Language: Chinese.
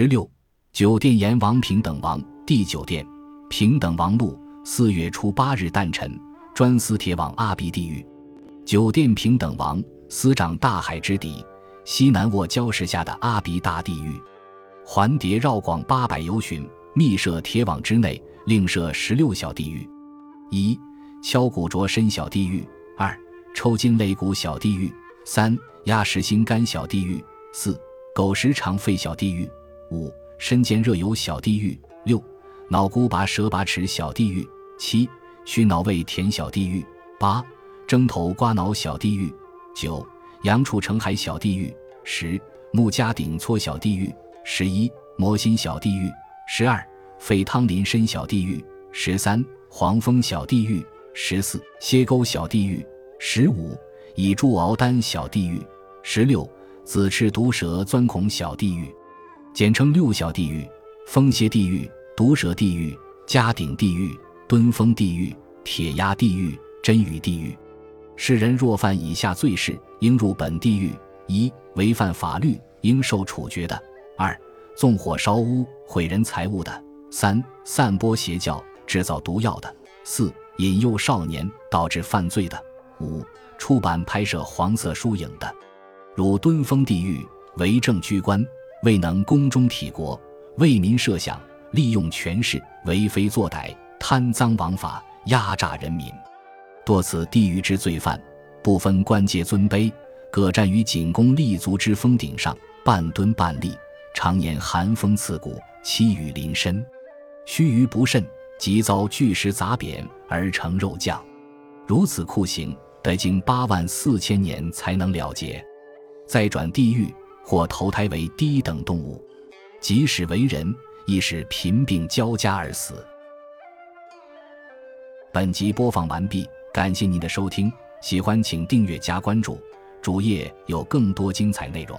十六，酒店阎王平等王第九殿平等王禄四月初八日诞辰，专司铁往阿鼻地狱。酒店平等王司掌大海之底，西南卧礁石下的阿鼻大地狱。环叠绕广八百由旬，密设铁网之内，另设十六小地狱：一、敲鼓啄身小地狱；二、抽筋肋骨小地狱；三、压实心肝小地狱；四、狗食肠肺小地狱；五、身煎热油小地狱；六、脑骨拔舌拔齿小地狱；七、虚脑胃甜小地狱；八。蒸头刮脑小地狱，九阳处成海小地狱，十木家顶搓小地狱，十一魔心小地狱，十二沸汤淋身小地狱，十三黄蜂小地狱，十四蝎钩小地狱，十五以柱熬丹小地狱，十六子翅毒蛇钻孔小地狱，简称六小地狱：风邪地狱、毒蛇地狱、家顶地狱、蹲风地狱、铁压地狱、真雨地狱。世人若犯以下罪事，应入本地狱：一、违反法律，应受处决的；二、纵火烧屋，毁人财物的；三、散播邪教，制造毒药的；四、引诱少年，导致犯罪的；五、出版拍摄黄色书影的。如敦封地狱，为政居官，未能宫中体国，为民设想，利用权势，为非作歹，贪赃枉法，压榨人民。多此地狱之罪犯，不分官阶尊卑，各站于景公立足之峰顶上，半蹲半立，常年寒风刺骨，凄雨淋身。须臾不慎，即遭巨石砸扁而成肉酱。如此酷刑，得经八万四千年才能了结。再转地狱，或投胎为低等动物，即使为人，亦是贫病交加而死。本集播放完毕。感谢您的收听，喜欢请订阅加关注，主页有更多精彩内容。